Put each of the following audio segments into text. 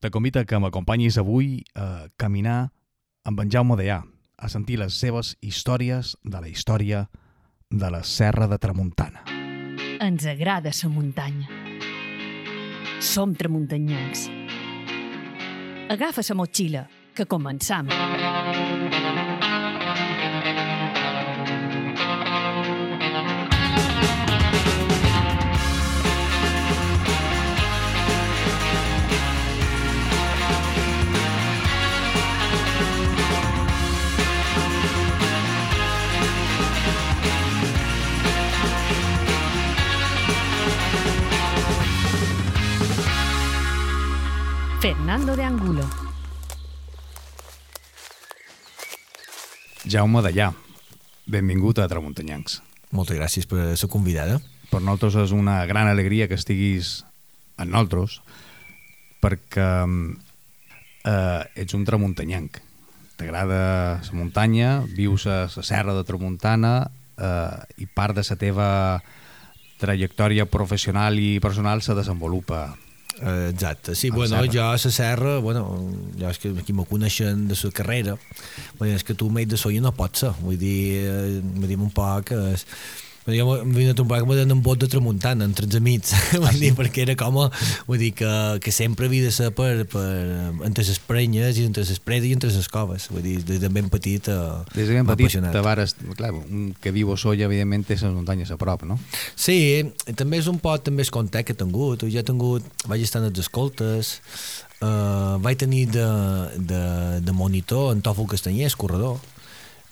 te convida que m'acompanyis avui a caminar amb en Jaume Deà, a sentir les seves històries de la història de la Serra de Tramuntana. Ens agrada la muntanya. Som tramuntanyencs. Agafa la motxilla, que començam. Fernando de Angulo. Jaume Dellà, benvingut a Tramuntanyancs. Moltes gràcies per ser convidada. Per nosaltres és una gran alegria que estiguis amb nosaltres perquè eh, ets un tramuntanyanc. T'agrada la muntanya, vius a la serra de Tramuntana eh, i part de la teva trajectòria professional i personal se desenvolupa exacte, sí, bueno, jo a la serra, bueno, jo és que aquí me coneixen de la carrera, bueno, és que tu mai de soia no pots ser, vull dir, eh, vull dir un poc, és, jo vingut un poc amb un bot de tramuntana entre els amics, ah, vull dir, perquè era com, vull dir, que, que sempre havia de ser per, per, entre les prenyes i entre les predes i entre les coves, vull dir, des de ben petit uh, Des de ben petit te vares, clar, un que viu a Solla, evidentment, té les muntanyes a prop, no? Sí, també és un pot, també és contact que he tingut, jo he tingut, vaig estar en els escoltes, uh, vaig tenir de, de, de monitor en Tòfol Castanyers, corredor,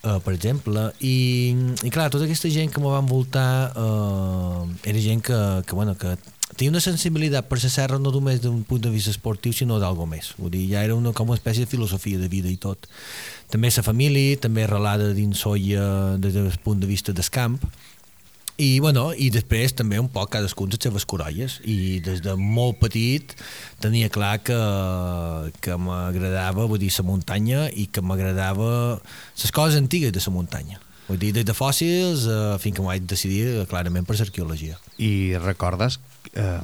uh, per exemple, i, i clar, tota aquesta gent que me va envoltar uh, era gent que, que, bueno, que tenia una sensibilitat per la serra no només d'un punt de vista esportiu, sinó d'algo més. Vull dir, ja era una, com una espècie de filosofia de vida i tot. També la família, també arrelada dins Soia des del punt de vista del camp, i, bueno, i després també un poc cadascun les seves corolles i des de molt petit tenia clar que, que m'agradava vull dir, la muntanya i que m'agradava les coses antigues de la muntanya. Vull dir, des de fòssils eh, fins que m'ho vaig decidir clarament per l'arqueologia. I recordes eh,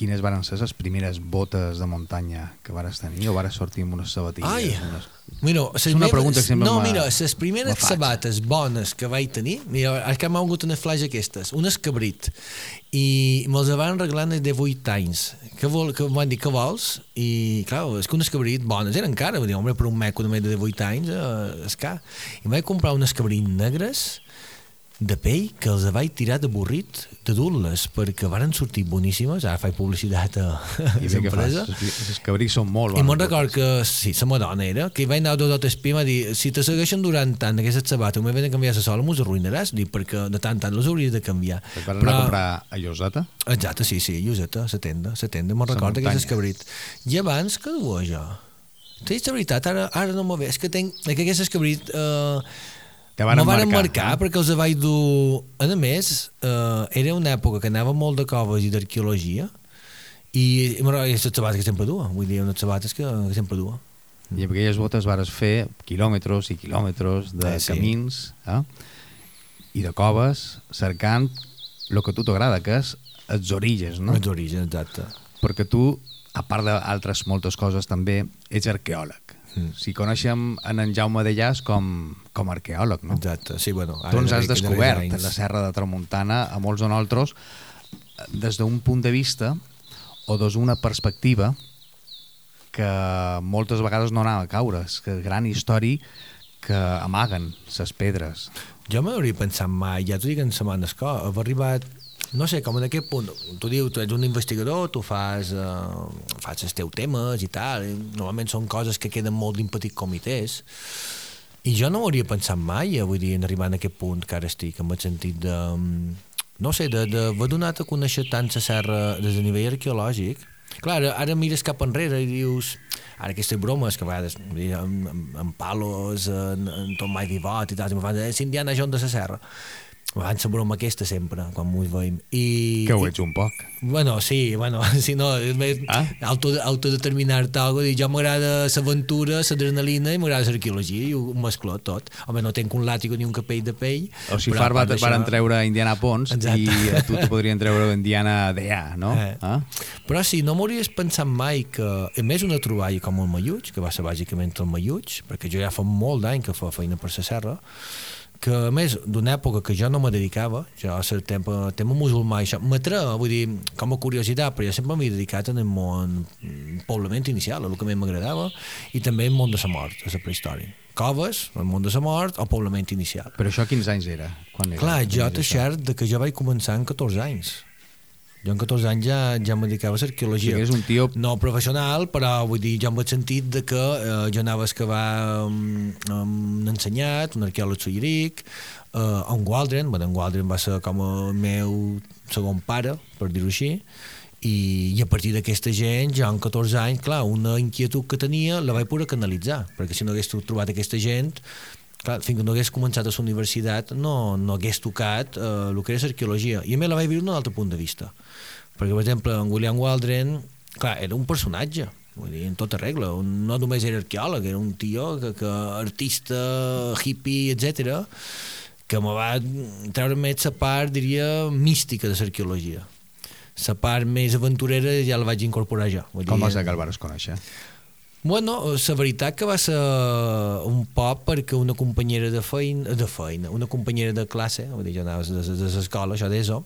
quines van ser les primeres botes de muntanya que vares tenir o vares sortir amb unes sabatilles? Ai, unes... Mira, és una pregunta que sempre No, mira, les primeres sabates bones que vaig tenir, mira, és que m'ha hagut una flash aquestes, un escabrit, i me'ls van arreglar de 8 anys. Que, vol, que m'han dit, que vols? I, clar, és que un escabrit bones eren encara, vull dir, home, per un meco de 8 anys, eh, és car. I vaig comprar un escabrit negres, de pell que els vaig tirar de burrit de dur-les perquè varen sortir boníssimes. Ara faig publicitat a, a l'empresa. Els cabrits són molt i me'n record que sí, la madona era que hi vaig anar a tot espí i dir si te segueixen durant tant aquestes sabates m'he de canviar la sola m'ho arruïnaràs. Dic, perquè de tant tant les hauries de canviar. Et vas anar a comprar a Lloseta? exacte, sí, sí, Lloseta, la tenda la tenda, me'n record aquests cabrit i abans que duia jo? T'he la veritat, ara, ara no m'ho veig, és que tenc, que aquest cabrit eh, que van, van marcar, marcar eh? perquè els vaig dur... A més, eh, era una època que anava molt de coves i d'arqueologia i, i, i les sabates que sempre dua, vull dir, unes sabates que, que sempre dua. I amb aquelles botes vares fer quilòmetres i quilòmetres de eh, sí. camins eh? i de coves cercant el que a tu t'agrada, que és els orígens, no? Els orígens, exacte. Perquè tu, a part d'altres moltes coses, també ets arqueòleg. Mm. Si coneixem en en Jaume de Llàs com, com a arqueòleg, no? Exacte, sí, bueno... Tu ens has descobert en la Serra de Tramuntana a molts de nosaltres des d'un punt de vista o des d'una perspectiva que moltes vegades no anava a caure, és que gran història que amaguen les pedres. Jo m'hauria pensat mai, ja t'ho dic en setmanes que he arribat no sé, com en aquest punt, tu dius, tu ets un investigador, tu fas, uh, fas els teus temes i tal, i normalment són coses que queden molt dins petits comitès, i jo no m'hauria pensat mai, eh, vull dir, en arribar a aquest punt que ara estic, en el sentit de, mm, no sé, d'haver donat a conèixer tant la serra des de nivell arqueològic, Clar, ara, mires cap enrere i dius ara aquestes bromes que a vegades amb, amb, amb palos, en, en Mai Vivot i tal, i em fan és Indiana Jones de la serra Van la broma aquesta sempre, quan m'ho veiem. I, Que ho ets un poc. Bueno, sí, bueno, si no, és més Ah? auto, autodeterminar-te algo, dir, jo m'agrada l'aventura, l'adrenalina i m'agrada l'arqueologia i ho mesclo tot. Home, no tenc un làtigo ni un capell de pell. O si Far va, part d'això- varen treure Indiana Pons Exacte. i a tu te podrien treure Indiana D.A., no? Eh. Ah? Però sí, no m'hauries pensat mai que, a més una troballa com el Malluig, que va ser bàsicament el Malluig, perquè jo ja fa molt d'any que fa feina per la serra, que a més d'una època que jo no me dedicava, jo a ser tema, tema musulmà, això m'atreu, vull dir, com a curiositat, però jo sempre m'he dedicat en el món mm, poblament inicial, el que més m'agradava, i també el món de la mort, a la prehistòria. Coves, el món de la mort o poblament inicial. Però això quins anys era? Quan era? Clar, jo t'he cert de que jo vaig començar amb 14 anys. Jo amb 14 anys ja, ja em dedicava a l'arqueologia. Sigui, eres un tio- No professional, però vull dir, jo amb el sentit de que eh, jo anava a excavar um, um, un ensenyat, un arqueòleg solleric, eh, en Waldron, bueno, en Waldron va ser com el meu segon pare, per dir-ho així, i, i a partir d'aquesta gent, jo amb 14 anys, clar, una inquietud que tenia la vaig poder canalitzar, perquè si no hagués trobat aquesta gent, clar, fins que no hagués començat a la universitat no, no hagués tocat eh, el que era l'arqueologia. I a més la vaig viure d'un altre punt de vista perquè per exemple en William Waldron clar, era un personatge vull dir, en tota regla, un, no només era arqueòleg era un tio que, que artista hippie, etc que me va treure més la part diria mística de l'arqueologia la part més aventurera ja la vaig incorporar jo vull Com dir, vas ser que el vares conèixer? Bueno, la veritat que va ser un poc perquè una companyera de feina, de feina una companyera de classe, vull dir, jo anava de, de, de l'escola, això d'ESO,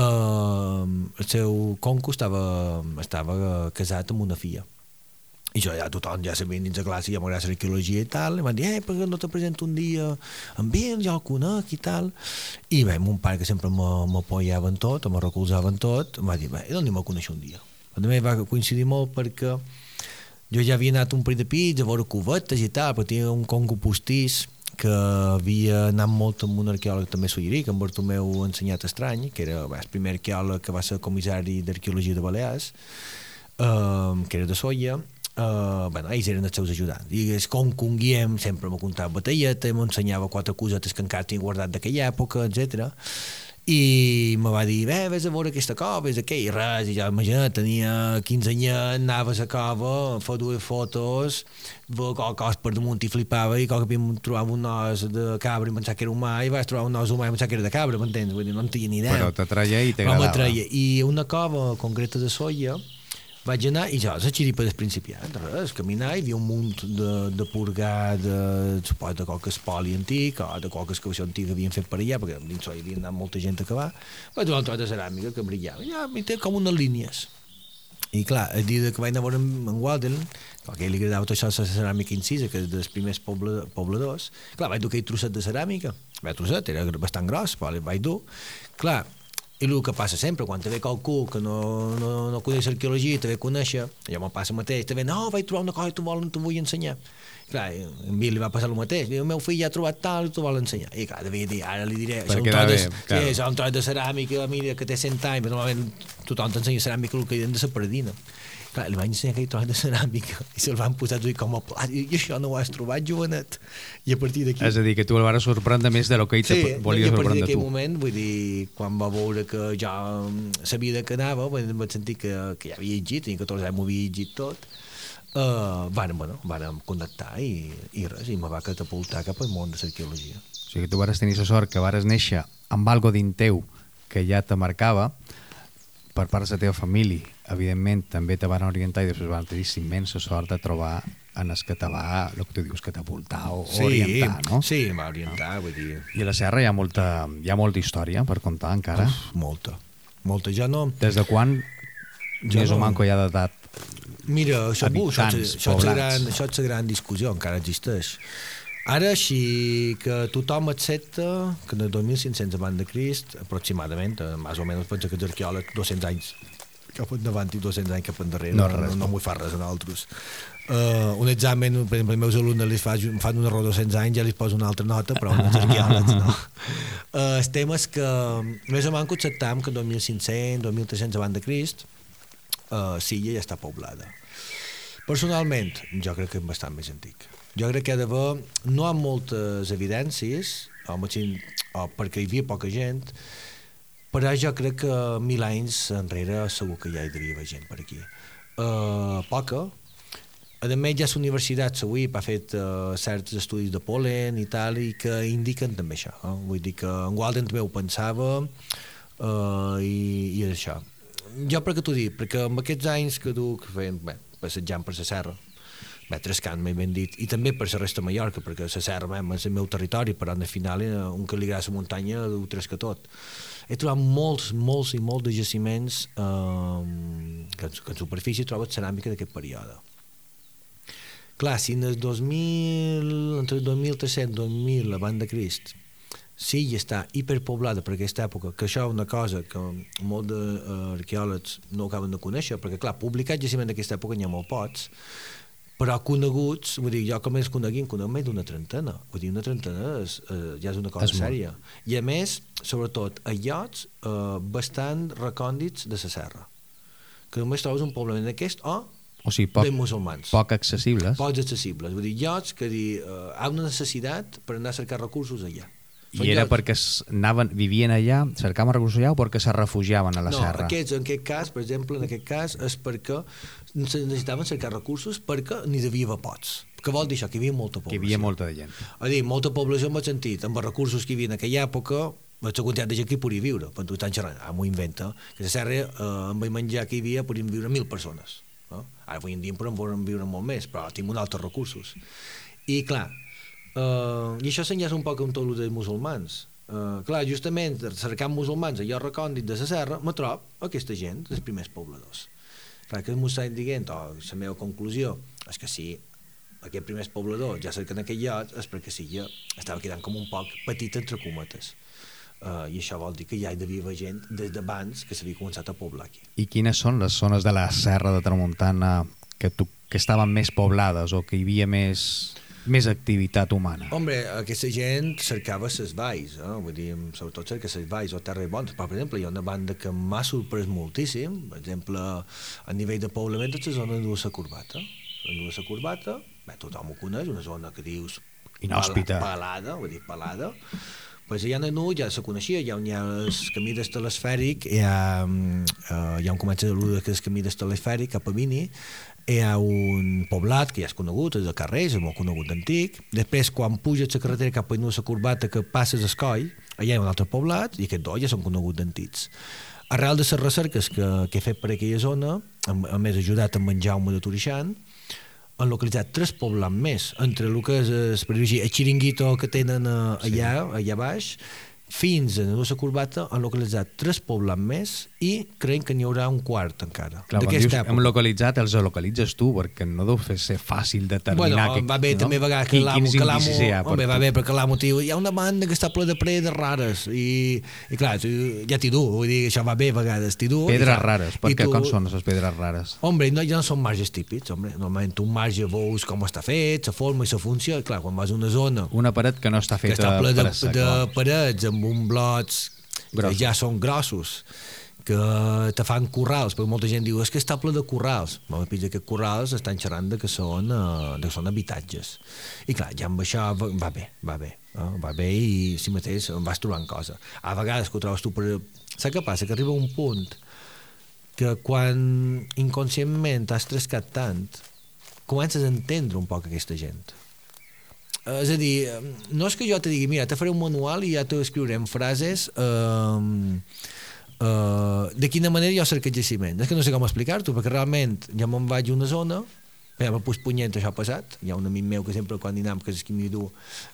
eh, el seu conco estava, estava casat amb una filla. I jo ja tothom ja sabia dins de classe, ja m'agrada l'arqueologia i tal, i m'han dit, eh, per què no te presento un dia amb ell, jo el conec i tal. I bé, mon pare, que sempre m'apoyava en tot, me recolzava en tot, em va dir, bé, doncs anem a conèixer un dia. Més va coincidir molt perquè jo ja havia anat un parell de pits a veure cubetes i tal, però tenia un congo postís que havia anat molt amb un arqueòleg també solleric, en Bartomeu Ensenyat Estrany, que era el primer arqueòleg que va ser comissari d'arqueologia de Balears, eh, que era de Soia, Uh, bueno, ells eren els seus ajudants. I és com que un guiem sempre m'ha contat batalleta m'ensenyava quatre cosetes que encara tinc guardat d'aquella època, etc i me va dir, bé, vés a veure aquesta cova, és aquell, i res, i ja imagina't, tenia 15 anys, anava a la cova, a fer dues fotos, veure qualque cosa per damunt i flipava, i qualque cop trobava un os de cabra i pensava que era humà, i vas trobar un os humà i pensava que era de cabra, m'entens? Vull dir, no en tenia ni idea. Però t'atreia i Però t'agradava. m'atreia. I una cova concreta de soia vaig anar i jo, la xiripa del principiant, res, caminar i hi havia un munt de, de purgar de, supos, de qualque espoli antic o de qualque excavació antiga que havien fet per allà, perquè dins hi havia anat molta gent a acabar, vaig trobar un de ceràmica que brillava, ja, i té com unes línies. I clar, el dia que vaig anar a veure en, en Walden, que a ell li agradava tot això de la ceràmica incisa, que és dels primers poble, pobladors, clar, vaig dur aquell trosset de ceràmica, vaig trosset, era bastant gros, però vaig dur. Clar, i el que passa sempre, quan te ve qualcú que no, no, no coneix arqueologia, te ve conèixer, allò me passa el mateix, te ve, no, vaig trobar una cosa i t'ho volen, t'ho vull ensenyar. Clar, a mi li va passar el mateix, el meu fill ja ha trobat tal i t'ho vol ensenyar. I clar, devia dir, ara li diré, això un tros de, bé, claro. sí, un tros de ceràmica, mira, que té 100 anys, però normalment tothom t'ensenya ceràmica el que diuen de la paradina. Ensenyar aquell tros de ceràmica i se'l van posar a com a plat, i això no ho has trobat, jovenet. I a partir d'aquí... És a dir, que tu el vas sorprendre més de lo que ell Sí, te i volia a partir sorprendre d'aquell tu. moment, vull dir, quan va veure que jo sabia de què anava, vaig sentir que, que ja havia llegit, tenia 14 anys, m'ho havia llegit tot, uh, vàrem, bueno, vàrem connectar i, i res, i me va catapultar cap al món de l'arqueologia. O sigui, que tu vares tenir la sort que vares néixer amb algo dins teu que ja te marcava per part de la teva família. Evidentment, també te van orientar i després van tenir immensa sort de trobar en el català el que tu dius catapultar o orientar, no? Sí, va orientar, vull dir, I a la Serra hi ha molta, hi ha molta història per contar encara. uf, molta. Molta, ja no... Des de quan Jo més o no- manco hi ha d'edat? Mira, això, això, això, és la gran, això és la gran discussió, encara existeix. Ara així que tothom accepta que en el 2500 abans de Crist, aproximadament, eh, més o menys pensa que els arqueòlegs 200 anys cap endavant i 200 anys cap endarrere, No, no, res, no, no m'ho fa res a nosaltres. Uh, un examen, per exemple, els meus alumnes li fan, fan un error 200 anys, ja li poso una altra nota, però no arqueòlegs, no. Uh, el tema és que més o menys acceptam que 2500, 2300 abans de Crist, uh, Silla ja està poblada. Personalment, jo crec que és bastant més antic. Jo crec que ha d'haver, no hi ha moltes evidències, o, machín, o perquè hi havia poca gent, però jo crec que mil anys enrere segur que ja hi devia haver gent per aquí. Uh, poca, a més ja la universitat avui ha fet uh, certs estudis de polen i tal i que indiquen també això eh? vull dir que en Walden també ho pensava uh, i, i és això jo per què t'ho dic? perquè amb aquests anys que duc fent, bé, passejant per la serra bé, trescant, m'he ben dit, i també per la resta de Mallorca, perquè la serra bé, és el meu territori, però al final eh, un que li agrada la muntanya ho tresca tot. He trobat molts, molts i molts de jaciments eh, que, que en superfície trobes ceràmica d'aquest període. Clar, si en el 2000, entre el 2300 i 2000 abans de Crist, sí, ja està hiperpoblada per aquesta època, que això és una cosa que molts d'arqueòlegs no acaben de conèixer, perquè clar, publicat jaciment d'aquesta època n'hi ha molt pocs, però coneguts, vull dir, jo com més coneguin, conec més d'una trentena. Vull dir, una trentena és, eh, ja és una cosa És molt. sèria. I a més, sobretot, a llocs eh, bastant recòndits de la serra. Que només trobes un poblament d'aquest o O sigui, poc, de musulmans. poc accessibles. Pocs accessibles. Vull dir, llocs que dir, eh, hi ha una necessitat per anar a cercar recursos allà. I era llocs- perquè anaven, vivien allà, cercaven recursos allà o perquè se refugiaven a la no, serra? aquests, en aquest cas, per exemple, en aquest cas és perquè necessitaven cercar recursos perquè n'hi devia haver pots. Què vol dir això? Que hi havia molta Que població. hi havia molta de gent. A dir, molta població en el sentit, amb els recursos que hi havia en aquella època, la quantitat de gent que hi podia viure. Quan tu estan xerrant, ah, m'ho inventa, que la serra, eh, amb el menjar que hi havia, podien viure mil persones. No? Ara avui en dia en podem viure molt més, però tenim uns altres recursos. I clar, eh, i això s'enllaça un poc amb tot el dels musulmans. Uh, clar, justament cercant musulmans allò recòndit de la serra, me trob aquesta gent, els primers pobladors. Clar, que m'ho estan dient, o la meva conclusió, és que sí, aquests primers pobladors ja cerquen aquell lloc és perquè sí, ja estava quedant com un poc petit entre cometes. Uh, I això vol dir que ja hi devia haver gent des d'abans que s'havia començat a poblar aquí. I quines són les zones de la serra de Tramuntana que, tu, que estaven més poblades o que hi havia més, més activitat humana? Hombre, aquesta gent cercava les valls, eh? vull dir, sobretot cerca les valls o terres bones, però per exemple hi ha una banda que m'ha sorprès moltíssim, per exemple, a nivell de poblament és la zona de la Corbata. La la Corbata, bé, tothom ho coneix, una zona que dius Inhòspita. Pelada, vull dir, pelada, pues allà a nu ja se coneixia, ja on hi ha el camí d'estelesfèric, hi ha, mm, eh, hi ha un comença de l'Uda que és el camí d'estelesfèric cap a Vini, hi ha un poblat que ja és conegut, és de carrers, és molt conegut d'antic. Després, quan puges la carretera cap a la Corbata que passes a Escoi, allà hi ha un altre poblat i aquests dos ja són coneguts d'antics. Arrel de les recerques que, que he fet per aquella zona, a, a més ajudat amb en Jaume de Turixant, han localitzat tres poblats més, entre el que és per dir, el xiringuito que tenen eh, allà, allà baix, fins a la Corbata han localitzat tres poblats més i creiem que n'hi haurà un quart encara. Clar, quan dius època. hem localitzat, els localitzes tu, perquè no deu fer ser fàcil determinar... Bueno, que, va bé no? també a vegades que l'amo... quins Que indicis hi ha home, va bé, perquè l'amo diu, hi ha una banda que està ple de predes rares i, i clar, tu, ja t'hi du, vull dir, això va bé a vegades, t'hi du. Pedres clar, rares, perquè tu- com són les pedres rares? Hombre, no, ja no són marges típics, hombre. Normalment un marge veus com està fet, la forma i la funció, i clar, quan vas a una zona Una paret que no està que feta està ple de, de assecar. parets amb un blocs Grossos. que ja són grossos, que te fan corrals, perquè molta gent diu és que està ple de corrals. Bueno, pitjor que corrals estan xerrant de que són, eh, de que són habitatges. I clar, ja amb això va, bé, va bé. Eh? Va bé i si mateix em vas trobant cosa. A vegades que ho trobes tu per... Saps què passa? Que arriba un punt que quan inconscientment has trescat tant, comences a entendre un poc aquesta gent. Eh, És a dir, no és que jo te digui, mira, te faré un manual i ja t'escriurem frases eh, eh, de quina manera jo cerco jaciment. És que no sé com explicar-t'ho, perquè realment ja me'n vaig a una zona, ja me pus punyent això ha passat, hi ha un amic meu que sempre quan dinam, que és qui m'hi du,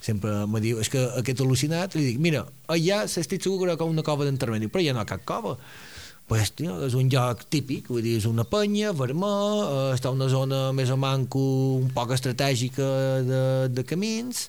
sempre me diu, és que aquest al·lucinat, li dic, mira, allà estic segur que hi haurà una cova d'intermedi, però ja no hi ha cap cova. Pues, tio, és un lloc típic, vull dir, és una penya, vermà, eh, està una zona més o manco un poc estratègica de, de camins,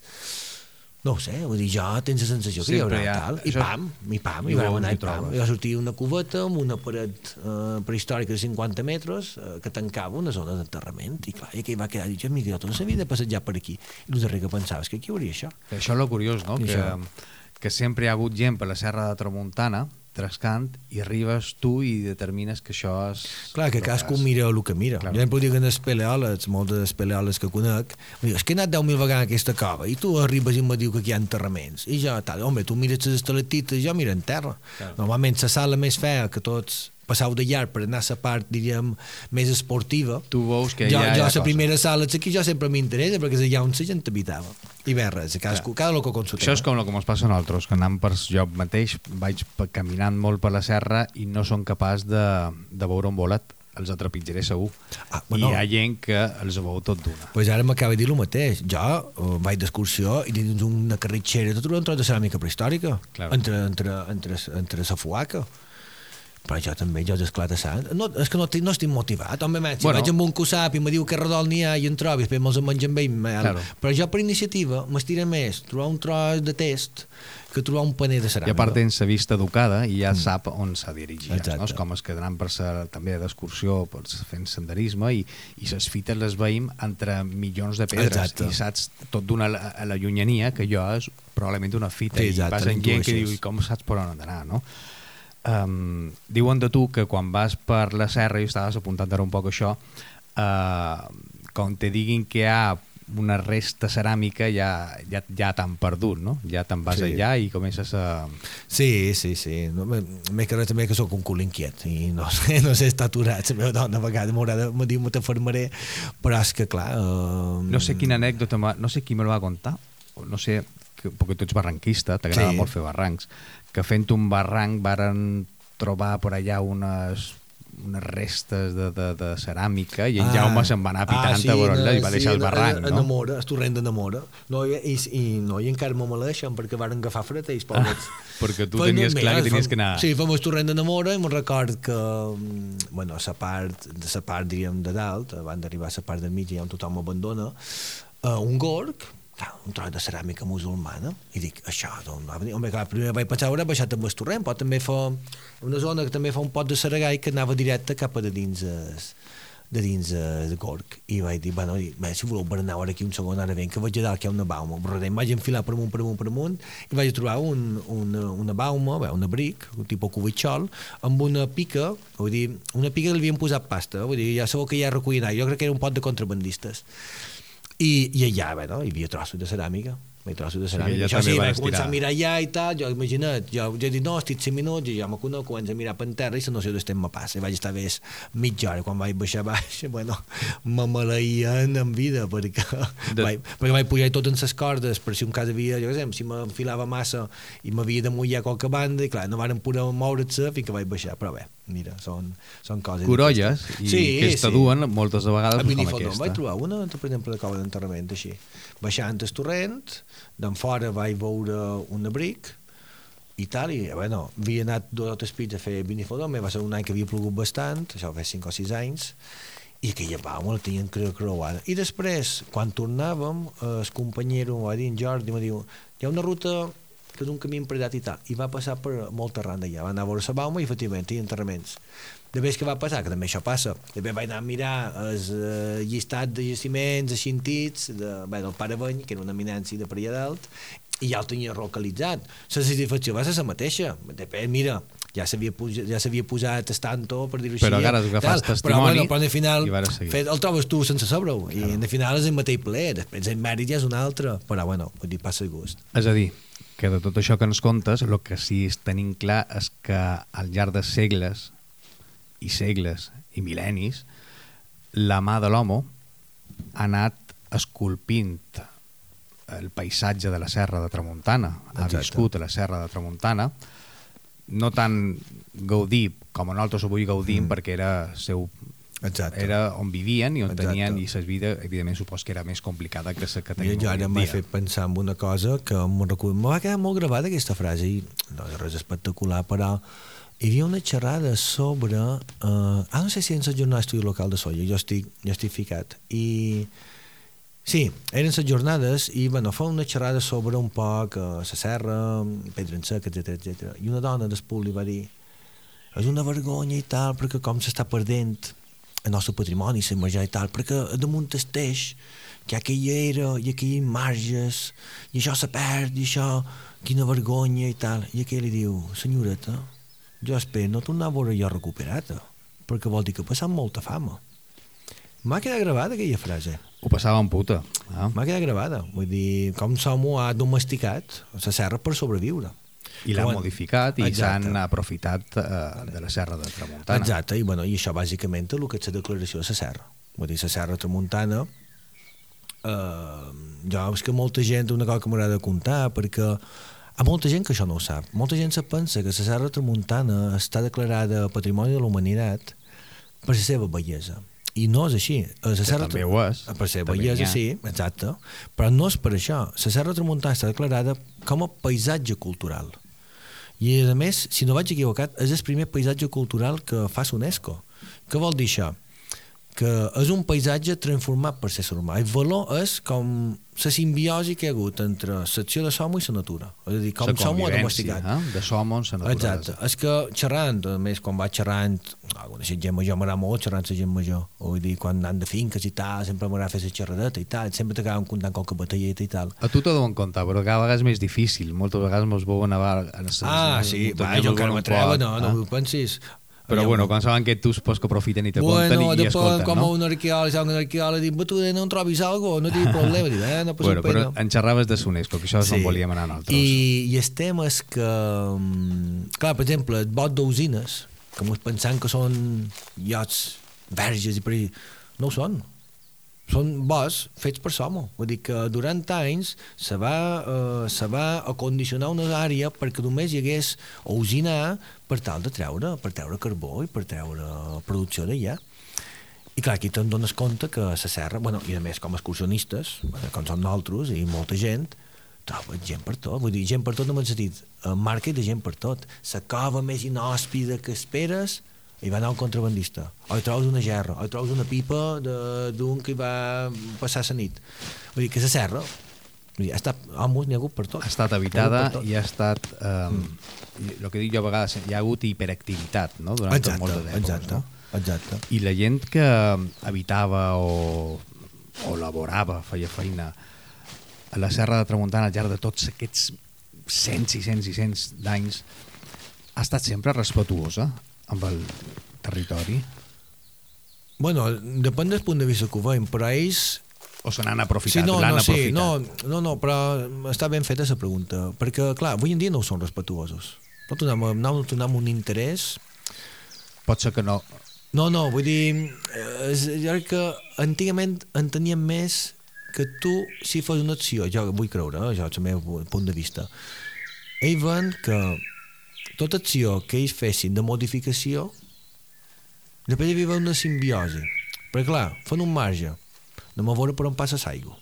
no ho sé, vull dir, jo tens la sensació que hi Sempre haurà hi ha- tal, i pam, i pam, i i vam anar hi i pam, i va sortir una cubeta amb una paret eh, prehistòrica de 50 metres eh, que tancava una zona d'enterrament, i clar, i aquell va quedar, jo tota la vida he passejar per aquí, i el darrer que pensava és que aquí hi hauria això. Això és el curiós, no? I Que, això. que sempre hi ha hagut gent per la serra de Tramuntana trascant i arribes tu i determines que això és... Clar, que cadascú mira el que mira. Clar. Jo em puc dir que en els peleòlegs, molts dels peleòlegs que conec, em diu, és que he anat 10.000 vegades a aquesta cova i tu arribes i em diu que aquí hi ha enterraments. I jo, tal, home, tu mires les estalactites, jo miro en terra. Clar. Normalment la sala més fea que tots passau de llarg per anar a la part, diríem, més esportiva. Tu veus que jo, ja hi jo ha la cosa. primera sala aquí jo sempre m'interessa perquè és allà on la gent habitava. I bé, res, cadascú, cada loco con su Això és com el que ens passa a nosaltres, que anant per jo mateix vaig caminant molt per la serra i no som capaç de, de veure un bolet. Els atrepitjaré segur. Ah, bueno. I hi ha gent que els veu tot d'una. pues ara m'acaba de dir el mateix. Jo uh, vaig d'excursió i dins una carritxera tot un tros de ceràmica prehistòrica Claro. entre, entre, entre, entre la fuaca. Però jo també, jo esclata sant. No, és que no, no estic motivat. Home, man, si Bueno. vaig amb un cusap i me diu que redol n'hi ha i en trobi, després me'ls menjo amb ell. Claro. Però jo per iniciativa m'estira més trobar un tros de test que trobar un paner de I ceràmica. a part tens la vista educada i ja mm. sap on s'ha. Exacte. No? És com es quedaran per ser també d'excursió, fent senderisme i, i les fites les veïm entre milions de pedres Exacte. i saps tot d'una a la llunyania que jo és probablement una fita Sí, i exacte, vas en gent que diu i com saps per on anar, no? Um, diuen de tu que quan vas per la serra, i estaves apuntant ara un poc això, uh, quan te diguin que hi ha una resta ceràmica ja, ja, ja t'han perdut, no? Ja te'n vas Sí. allà i comences a... Sí, sí, sí. No, me- Més que res també que sóc un cul inquiet i no sé, no sé estar aturat. La meva dona a vegades m'haurà de me diu me t'enfermaré, però és que clar... Uh, No sé quina anècdota, no sé qui me la va contar, no sé, que, perquè tu ets barranquista, t'agrada Sí. molt fer barrancs, que fent un barranc varen trobar per allà unes unes restes de, de, de ceràmica i en Jaume se'n va anar pitant sí, a veure-la i va deixar el en- barranc, no? Enamora, el torrent d'enamora. No, i, i, no, i encara me maleixen perquè varen agafar fred ells, pobrets. perquè tu Però tenies no, clar mira, que tenies fem- que anar... Sí, fem el torrent d'enamora i me'n record que, mm, bueno, la part, de la part, diríem, de dalt, abans d'arribar a la part del mig, ja on tothom abandona, uh, un gorg, clar, un tros de ceràmica musulmana, i dic, això d'on va venir? Home, clar, primer vaig pensar, haurà baixat amb el torrent, però també fa una zona que també fa un pot de Saragai que anava directe cap a de dins es, de dins de Gorg. I vaig dir, bueno, bé, si voleu berenar ara aquí un segon ara ben que vaig a dalt que hi ha una bauma. Em vaig enfilar per amunt, per amunt, per amunt i vaig trobar un, una, una bauma bé, un abric, un tipus cubitxol amb una pica, vull dir una pica que li havien posat pasta, vull dir, ja sabeu que ja recollinà, jo crec que era un pot de contrabandistes i, i allà, bé, no? hi havia trossos de ceràmica havia trossos de ceràmica. això també sí, vaig començar a mirar allà i tal, jo imagina't, jo, jo he dit, no, estic 5 minuts, i jo me conec, començo a mirar per terra i la noció d'estem me passa, i vaig estar més mitja hora, quan vaig baixar baix, bueno, me maleïen en vida, perquè, De- vaig, perquè vaig pujar tot en les cordes, per si un cas havia, jo què sé, si m'enfilava massa i m'havia de mullar a qualque banda, i clar, no varen poder moure-se fins que vaig baixar, però bé, mira, són, són coses... Corolles, i Sí, que es sí. moltes de vegades A com aquesta. vaig trobar una, per exemple, de cova d'enterrament, així. Baixant el torrent, d'en fora vaig veure un abric, i tal, i bueno, havia anat dos o tres pits a fer Benifaló, va ser un any que havia plogut bastant, això fa 5 o 6 anys, i aquella bauma la tenien creu creuada. I després, quan tornàvem, el companyero, em va dir en Jordi, em diu, hi ha una ruta que és un camí empredat i tal, i va passar per molta randa allà, va anar a veure la bauma i efectivament hi enterraments. Després què va passar? Que també això passa. Després vaig anar a mirar el eh, llistat de jaciments aixintits de, bé, del Paraveny, que era una eminència de per allà dalt, i ja el tenia localitzat. La satisfacció va ser la mateixa. Després, mira, ja s'havia posat, ja s'havia posat estanto, per dir-ho així. Però agafat tal. testimoni Però, bueno, però al final i vares seguir. fet, el trobes tu sense saber-ho, i al final és el mateix ple, després el mèrit ja és un altre, però bueno, vull dir, passa el gust. És a dir, que de tot això que ens contes, el que sí és tenim clar és que al llarg de segles i segles i mil·lennis, la mà de l'homo ha anat esculpint el paisatge de la serra de Tramuntana, ha Exacte. viscut a la serra de Tramuntana, no tan gaudir com nosaltres avui gaudim, mm. perquè era seu Exacte. era on vivien i on Exacte. tenien i la vida, evidentment, supos que era més complicada que la que Jo, tenim jo avui ara m'ha fet pensar en una cosa que em me va quedar molt gravada aquesta frase i no és res espectacular, però hi havia una xerrada sobre eh, ah, no sé si en la jornada d'estudi local de Solla jo estic, jo estic ficat i sí, eren les jornades i bueno, fa una xerrada sobre un poc eh, la serra, pedra en sec, etc etc. i una dona després li va dir és una vergonya i tal perquè com s'està perdent el nostre patrimoni, la marjà i tal, perquè damunt el teix que hi ha aquella era i aquelles marges i això se perd i això, quina vergonya i tal. I aquell li diu, senyoreta, jo espero no tornar a veure jo recuperat, perquè vol dir que passat molta fama. M'ha quedat gravada aquella frase. Ho passava en puta. Ah? M'ha quedat gravada. Vull dir, com som ha domesticat la serra per sobreviure. I l'ha Quan- modificat i s'han aprofitat eh, de la serra de Tramuntana. Exacte, i, bueno, i això bàsicament és el que és la declaració de la serra. Vull dir, la serra tramuntana, eh, jo és que molta gent, una cosa que m'agrada contar, perquè hi ha molta gent que això no ho sap. Molta gent se pensa que la serra tramuntana està declarada Patrimoni de la Humanitat per la seva bellesa. I no és així. La serra també ho és. Per També bellesa, sí, exacte. Però no és per això. La serra tramuntana està declarada com a paisatge cultural. I, a més, si no vaig equivocat, és el primer paisatge cultural que fa UNESCO. Què vol dir això? Que és un paisatge transformat per l'ésser humà. El valor és com la simbiosi que hi ha hagut entre l'acció de l'home i la natura. És a dir, com ho ha domesticat. eh? de som la naturalesa. Exacte. És que xerrant, a més, quan va xerrant, alguna gent major m'agrada molt xerrant la gent major. Vull dir, quan anant de finques i tal, sempre m'agrada fer la xerradeta i tal, sempre t'acaben contant qualque batalleta i tal. A tu t'ho deuen contar, però cada vegada és més difícil. Moltes vegades mos veuen a bar... A les- Ah, sí, va, jo encara m'atrevo, no, no eh? ho pensis. Però Aviam, bueno, quan saben que tu pues, que aprofiten i te Bueno, conten i, i escolten, com no? un arqueòleg, un arqueòleg, dic, "Va, tu no en trobis algo, no tinc problema, dic, eh, no passa Bueno, però pena. en xerraves de Sonesco, que això és on volíem anar nosaltres. I, I el tema és que, mm, clar, per exemple, el bot d'usines, que ens pensant que són iots verges i per no ho són. Són bots fets per l'home. Vull dir que durant anys se va, eh, se va acondicionar una àrea perquè només hi hagués usina per tal de treure, per treure carbó i per treure producció d'allà. I clar, aquí te'n dones compte que la serra, bueno, i a més com excursionistes, bueno, com som nosaltres i molta gent, trobes gent per tot, vull dir, gent per tot no m'he sentit, en marca de gent per tot. La cova més inhòspida que esperes, hi va anar un contrabandista. O hi trobes una gerra, o hi trobes una pipa de- d'un que hi va passar la nit. Vull dir que la serra, vull dir, ha estat, homes, n'hi ha hagut per tot. ha estat habitada tot. i ha estat... Eh, El que dic jo a vegades, hi ha hagut hiperactivitat no? durant Exacte, molt d'èpoques. exacte, No? exacte. I la gent que habitava o, o laborava, feia feina a la Serra de Tramuntana al llarg de tots aquests 100, 600 i 100 d'anys ha estat sempre respetuosa amb el territori? Bueno, depèn del punt de vista que ho veiem, però ells o se n'han aprofitat, Sí, no, l'han no, sí, aprofitat. no, no, no, però està ben feta la pregunta, perquè, clar, avui en dia no són respetuosos. No tornem, no tornem un interès... pot ser que no. No, no, vull dir, és, jo crec que antigament enteníem més que tu, si fos una acció, jo vull creure, eh, això és el meu punt de vista, ells veuen que tota acció que ells fessin de modificació, després hi havia una simbiosi. Perquè, clar, fan un marge, anem a veure per on passa l'aigua.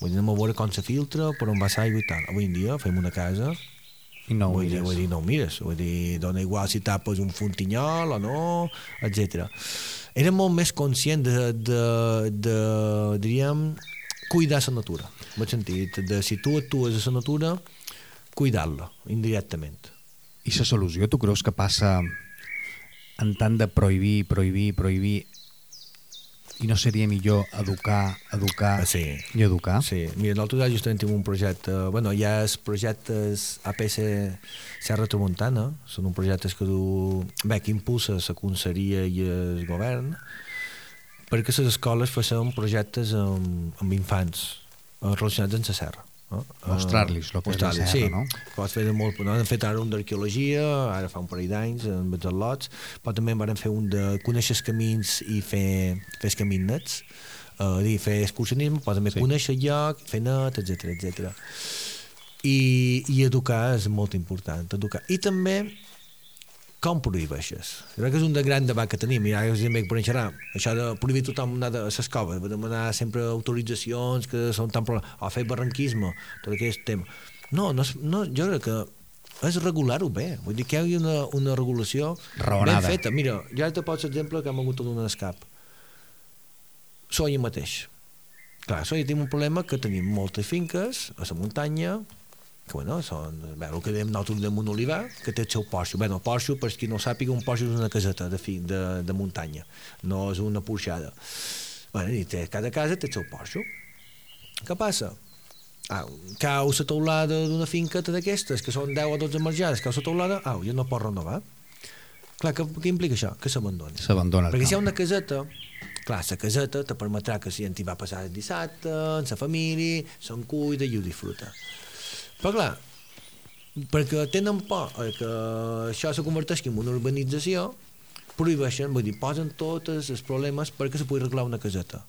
Vull dir, anem a veure com se filtra, per on va l'aigua i tal. Avui en dia fem una casa i no ho vull, dir, mires. vull dir, no ho mires. Vull dir, dona igual si tapes un fontinyol o no, etc. Era molt més conscient de, de, de diríem, cuidar la natura. En el sentit de si tu actues a la natura, cuidar-la, indirectament. I la solució, tu creus que passa en tant de prohibir, prohibir, prohibir i no seria millor educar, educar Ah, sí. i educar? Sí, mira, nosaltres ara justament tenim un projecte, bueno, hi ha els projectes APC Serra Tramuntana, són un projectes que du, bé, que impulsa la conselleria i el govern, perquè les escoles facin projectes amb, amb infants eh, relacionats amb la serra. No? Mostrar-los lo que és la serra, sí. no? Pots fer molt, no? hem fet ara un d'arqueologia, ara fa un parell d'anys, amb els al·lots, però també en vam fer un de conèixer els camins i fer, fer els camins nets, uh, dir, fer excursionisme, però també sí. conèixer el lloc, fer net, etc etc. I, I educar és molt important, educar. I també com prohibeixes? Jo crec que és un de gran debat que tenim, i ara us dic per xerrar, això de prohibir tothom anar a les coves, de demanar sempre autoritzacions que són tan problemes, o fer barranquisme, tot aquest tema. No, no, no jo crec que és regular-ho bé, vull dir que hi hagi una, una regulació Raonada. ben feta. Mira, ja te pots exemple que hem hagut un escap. Soia mateix. Clar, Soia tenim un problema que tenim moltes finques a la muntanya, que bueno, són, bé, el que dèiem nosaltres de un olivar, que té el seu porxo. Bé, el porxo, per qui no sàpiga, un porxo és una caseta de, fi, de, de muntanya, no és una porxada. Bueno, i té, cada casa té el seu porxo. Què passa? Ah, cau la teulada d'una finca d'aquestes, que són 10 o 12 marjades, cau la teulada, au, ja no pot renovar. Clar, què, què implica això? Que s'abandoni. S'abandona Perquè si hi ha una caseta, clar, la caseta te permetrà que si en t'hi va passar el dissabte, amb la família, se'n cuida i ho disfruta. Però clar, perquè tenen por eh, que això se converteixi en una urbanització, prohibeixen, vull dir, posen tots els problemes perquè se pugui arreglar una caseta.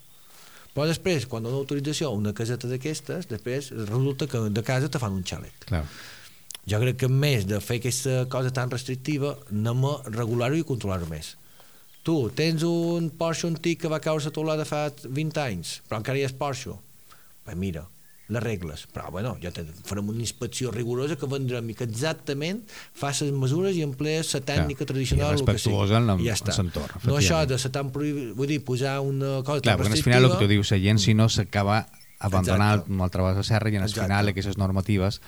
Però després, quan donen autorització a una caseta d'aquestes, després resulta que de casa te fan un xalet. Clar. Jo crec que més de fer aquesta cosa tan restrictiva, anem a regular-ho i controlar-ho més. Tu tens un Porsche antic que va caure a la teulada fa 20 anys, però encara hi és Porsche. Pues mira, les regles. Però bueno, ja te farem una inspecció rigorosa que vendrem i que exactament fa les mesures i emplees la tècnica Clar, tradicional. i respectuosa amb- I ja l'entorn, No això de ser tan prohibit, vull dir, posar una cosa Clar, tan perquè al final el que tu dius, la gent si no s'acaba abandonant Exacte. una altra vegada la serra i en el Exacte. final aquestes normatives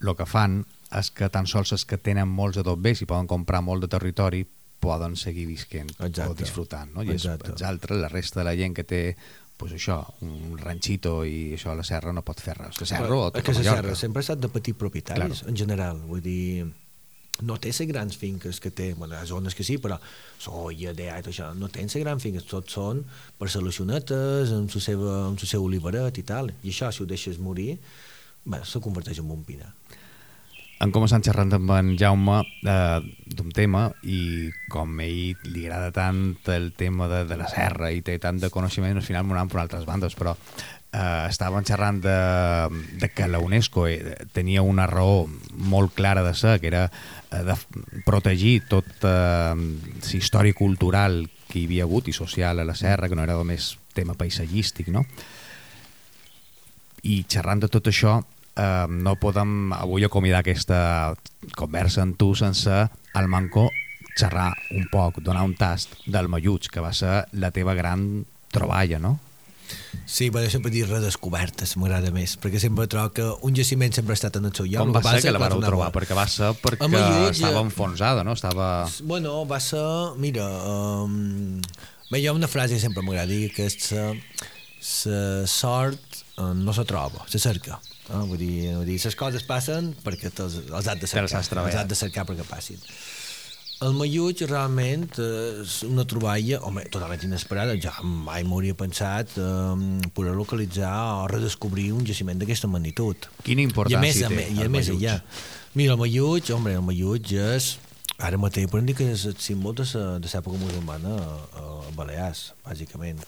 el que fan és que tan sols els que tenen molts bé, si poden comprar molt de territori, poden seguir visquent o Exacte. disfrutant. No? I és, els altres, la resta de la gent que té pues això, un ranxito i això a la serra no pot fer res. La serra o tota que la Mallorca. serra sempre ha estat de petits propietaris, Claro. en general. Vull dir, no té les grans finques que té, bueno, ha zones que sí, però soia, dea i tot això, no tenen les grans finques, tots són parcel·lacionetes, amb la seva, amb la seva oliveret i tal, i això, si ho deixes morir, bé, se converteix en un pinar. Han començat xerrant amb en Jaume eh, d'un tema i com a ell li agrada tant el tema de, de la serra i té tant de coneixement, al final m'ho anàvem per altres bandes, però eh, estaven xerrant de, de que la UNESCO eh, tenia una raó molt clara de ser, que era eh, de protegir tot eh, història cultural que hi havia hagut i social a la serra, que no era només tema paisatgístic, no? i xerrant de tot això eh, no podem avui acomiadar aquesta conversa amb tu sense al Manco xerrar un poc, donar un tast del Malluig, que va ser la teva gran troballa, no? Sí, però jo sempre dic redescobertes, m'agrada més, perquè sempre trobo que un jaciment sempre ha estat en el seu lloc. Com el va ser que la va vareu tornar trobar? bo. Perquè va ser perquè El Malluig, estava enfonsada, no? Estava... Bueno, va ser... Mira, um, bé, hi ha una frase que sempre m'agrada dir, que és la, la sort uh, no se troba, se cerca. Uh, vull dir, vull dir, les coses passen perquè te'ls els has de cercar. has. Els has de cercar perquè passin. El Malluig realment eh, és una troballa, home, totalment inesperada, ja mai m'hauria pensat eh, poder localitzar o redescobrir un jaciment d'aquesta magnitud. Quina I a més, importància a té més, i a el més allà. Mira, el Malluig, home, el Malluig és... Ara mateix podem dir que és el símbol de l'època musulmana a, a Balears, bàsicament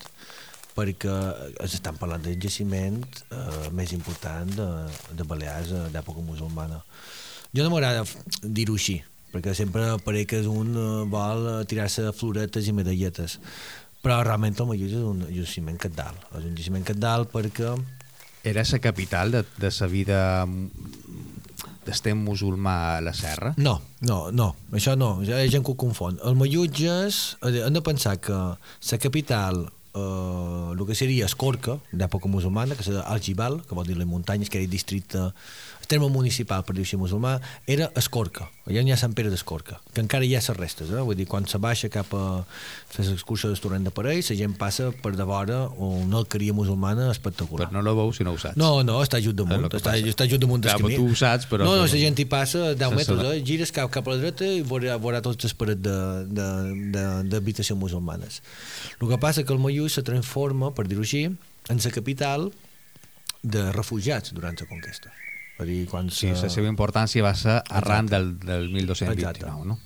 perquè es estan parlant del jaciment eh, més important de, de Balears eh, d'època musulmana. Jo no m'agrada dir-ho així, perquè sempre pareix que un eh, vol eh, tirar-se floretes i medalletes, però realment el Malluig és un jaciment catdal, és un jaciment catdal perquè Era la capital de, de la vida d'estem musulmà a la serra? No, no, no, això no, hi ha gent que ho confon. El és, hem de pensar que la capital, eh, el que seria Escorca, d'època musulmana, que és Aljibal, que vol dir les muntanyes, que era el districte, el terme municipal, per dir-ho musulmà, era Escorca. Allà n'hi ha Sant Pere d'Escorca, que encara hi ha les restes, eh? vull dir, quan se baixa cap a fer l'excursió del torrent de Parell, la gent passa per de vora una alqueria musulmana espectacular. Però no la veus si no ho saps. No, no, està just damunt, que està, està just damunt del camí. tu ho saps, però- No, no, la gent hi passa 10 Se metres, eh? gires cap, cap a la dreta i veurà, veurà tots els parets d'habitacions de, de, d'habitacions musulmanes. El que passa que el Mollús se transforma, per dir-ho així, en la capital de refugiats durant la conquesta. A dir, quan Sí, la seva importància va ser arran Exacte. del, del 1229, Exacte. no?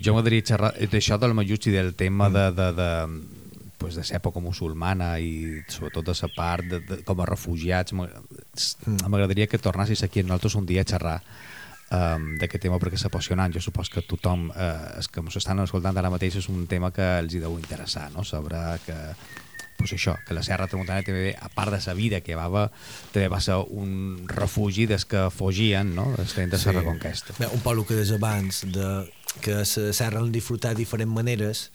Jo m'agradaria xerrar d'això del Malluig i del tema Mm. de, de, de, pues, de l'època musulmana i sobretot de la part de, de, com a refugiats. Mm. M'agradaria que tornassis aquí amb nosaltres un dia a xerrar um, d'aquest tema perquè és apassionant. Jo supos que tothom, eh, els que ens estan escoltant ara mateix, és un tema que els hi deu interessar, no? Saber que pues això, que la Serra Tramuntana també, a part de la vida que va també va ser un refugi des que fugien, no?, des de la Reconquesta. Bé, un el que deies abans, de, que la serra l'han disfrutat de diferents maneres,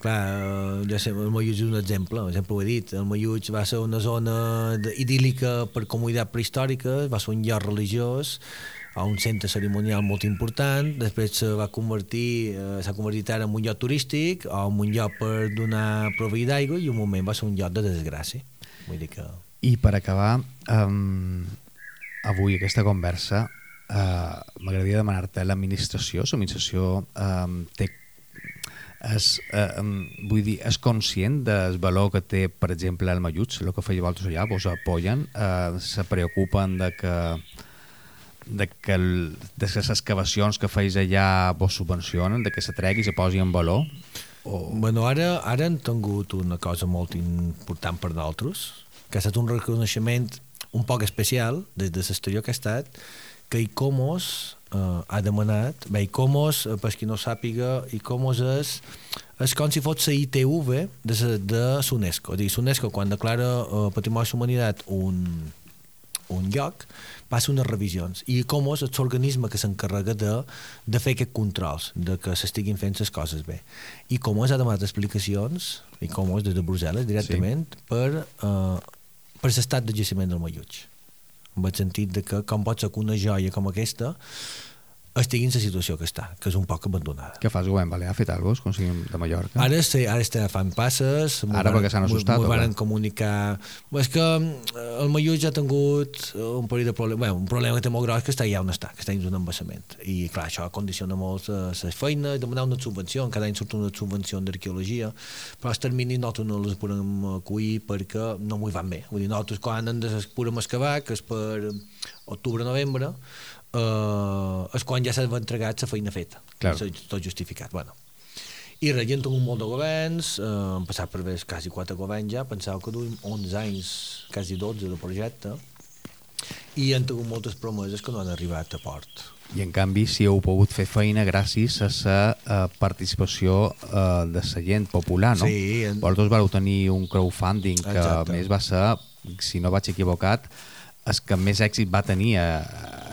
Clar, ja sé, el Molluig és un exemple, sempre ho he dit, el Molluig va ser una zona idíl·lica per comunitat prehistòrica, va ser un lloc religiós, a un centre cerimonial molt important, després se va convertir, eh, s'ha convertit ara en un lloc turístic, o en un lloc per donar provei d'aigua, i un moment va ser un lloc de desgràcia. Vull dir que... I per acabar, um, avui aquesta conversa, uh, m'agradaria demanar-te l'administració, l'administració uh, té és, eh, vull dir, és conscient del valor que té, per exemple, el Malluts, el que feia vosaltres allà, vos apoyen, eh, se preocupen de que de que, de les excavacions que feis allà vos subvencionen, de que se tregui i se posi en valor? O... Bueno, ara, ara han tingut una cosa molt important per nosaltres, que ha estat un reconeixement un poc especial des de l'exterior que ha estat, que ICOMOS eh, ha demanat, bé, ICOMOS, eh, per qui no sàpiga, ICOMOS és, és com si fos la ITV de, de l'UNESCO. l'UNESCO, quan declara eh, Patrimoni de Humanitat un, un lloc, passa unes revisions. I ICOMOS és l'organisme que s'encarrega de, de fer aquests controls, de que s'estiguin fent les coses bé. I ICOMOS ha demanat explicacions, ICOMOS des de Brussel·les directament, sí. per, eh, per l'estat de jaciment del Malluig en el sentit de que com pot ser que una joia com aquesta estigui en la situació que està, que és un poc abandonada. Què fas, govern balear? Ha fet alguna cosa, com de Mallorca? Ara, sí, ara està fan passes. Ara perquè s'han assustat? M'ho van comunicar... És que eh, el Mallorca ja ha tingut un parell de problemes, bueno, un problema que té molt gros que està allà on està, que està dins un embassament. I clar, això condiciona molt les feines, demanar una subvenció, cada any surt una subvenció d'arqueologia, però els terminis nosaltres no les podem acollir perquè no m'ho van bé. Vull dir, nosaltres quan ens podem excavar, que és per octubre-novembre, eh, és quan ja s'ha entregat la feina feta. Claro. Tot justificat. Bueno. I res, han tingut molt de governs, eh, han passat per més quasi quatre governs ja, pensava que duim 11 anys, quasi 12 de projecte, i han tingut moltes promeses que no han arribat a port. I en canvi si heu pogut fer feina gràcies a la uh, participació uh, de la gent popular, no? Sí. En... Vosaltres vau tenir un crowdfunding que Exacte. més va ser, si no vaig equivocat, el que més èxit va tenir a,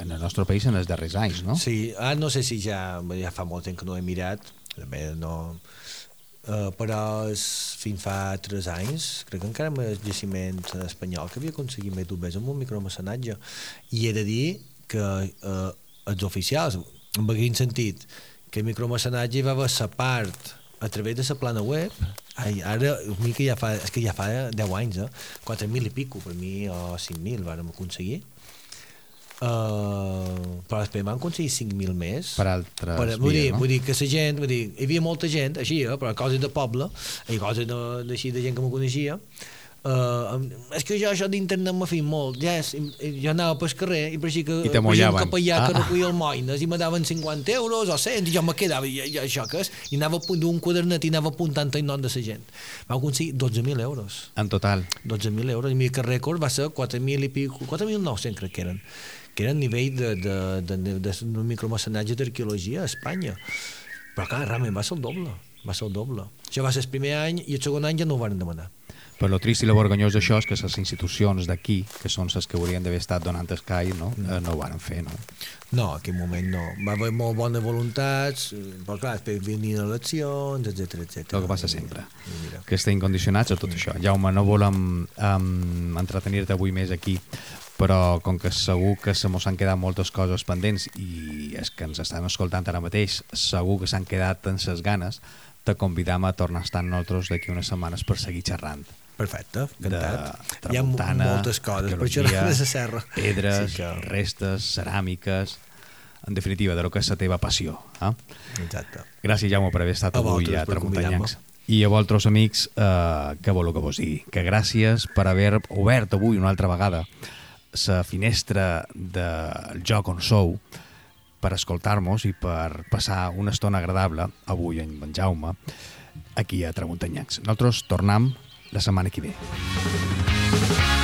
en el nostre país en els darrers anys, no? Sí, ah, no sé si ja, ja fa molt temps que no he mirat, també no... Uh, però és, fins fa 3 anys crec que encara amb el jaciment espanyol que havia aconseguit més d'un amb un micromecenatge i he de dir que uh, els oficials en quin sentit que el micromecenatge va haver part a través de la plana web ai, ara, que ja fa, és que ja fa 10 anys eh? 4.000 i pico per mi o 5.000 vàrem aconseguir Uh, però després van aconseguir 5.000 més. Per altres per, vull, dir, no? vull dir que la gent vull dir, hi havia molta gent així, eh, però coses de poble i coses així de gent que me coneixia. Uh, és que jo això d'internet m'ha fet molt. Yes, jo anava pel carrer i per així que I per un capellà ah. que recollia el moines i me daven 50 euros o 100 i jo me quedava i, i això que és i anava d'un quadernet i anava apuntant el nom de la gent. Va aconseguir 12.000 euros. En total. 12.000 euros i mi que rècord va ser 4.000 i pico 4.900 crec que eren que era a nivell de, de, de, de, de, de micromecenatge d'arqueologia a Espanya. Però clar, realment va ser el doble, va ser el doble. Això va ser el primer any i el segon any ja no ho van demanar. Però el trist i el vergonyós d'això és que les institucions d'aquí, que són les que haurien d'haver estat donant el CAI, no, no. Eh, no ho van fer, no? No, en aquell moment no. Va haver molt bones voluntats, però clar, després venien eleccions, etc etc. El que passa sempre, que estem condicionats a tot això. Jaume, no volem um, entretenir-te avui més aquí, però com que segur que se mos han quedat moltes coses pendents i és que ens estan escoltant ara mateix, segur que s'han quedat en ses ganes, te convidam a tornar a estar amb nosaltres d'aquí unes setmanes per seguir xerrant. Perfecte, encantat. Hi ha moltes coses, per això de la serra. Pedres, sí que... restes, ceràmiques, en definitiva, de lo que és la teva passió. Eh? Exacte. Gràcies, Jaume, per haver estat a avui a Tramuntanyancs. I a vosaltres, amics, eh, què voleu que vos digui? Que gràcies per haver obert avui una altra vegada la finestra del joc on sou per escoltar-nos i per passar una estona agradable avui en Jaume aquí a Tramuntanyacs. Nosaltres tornem la setmana que ve.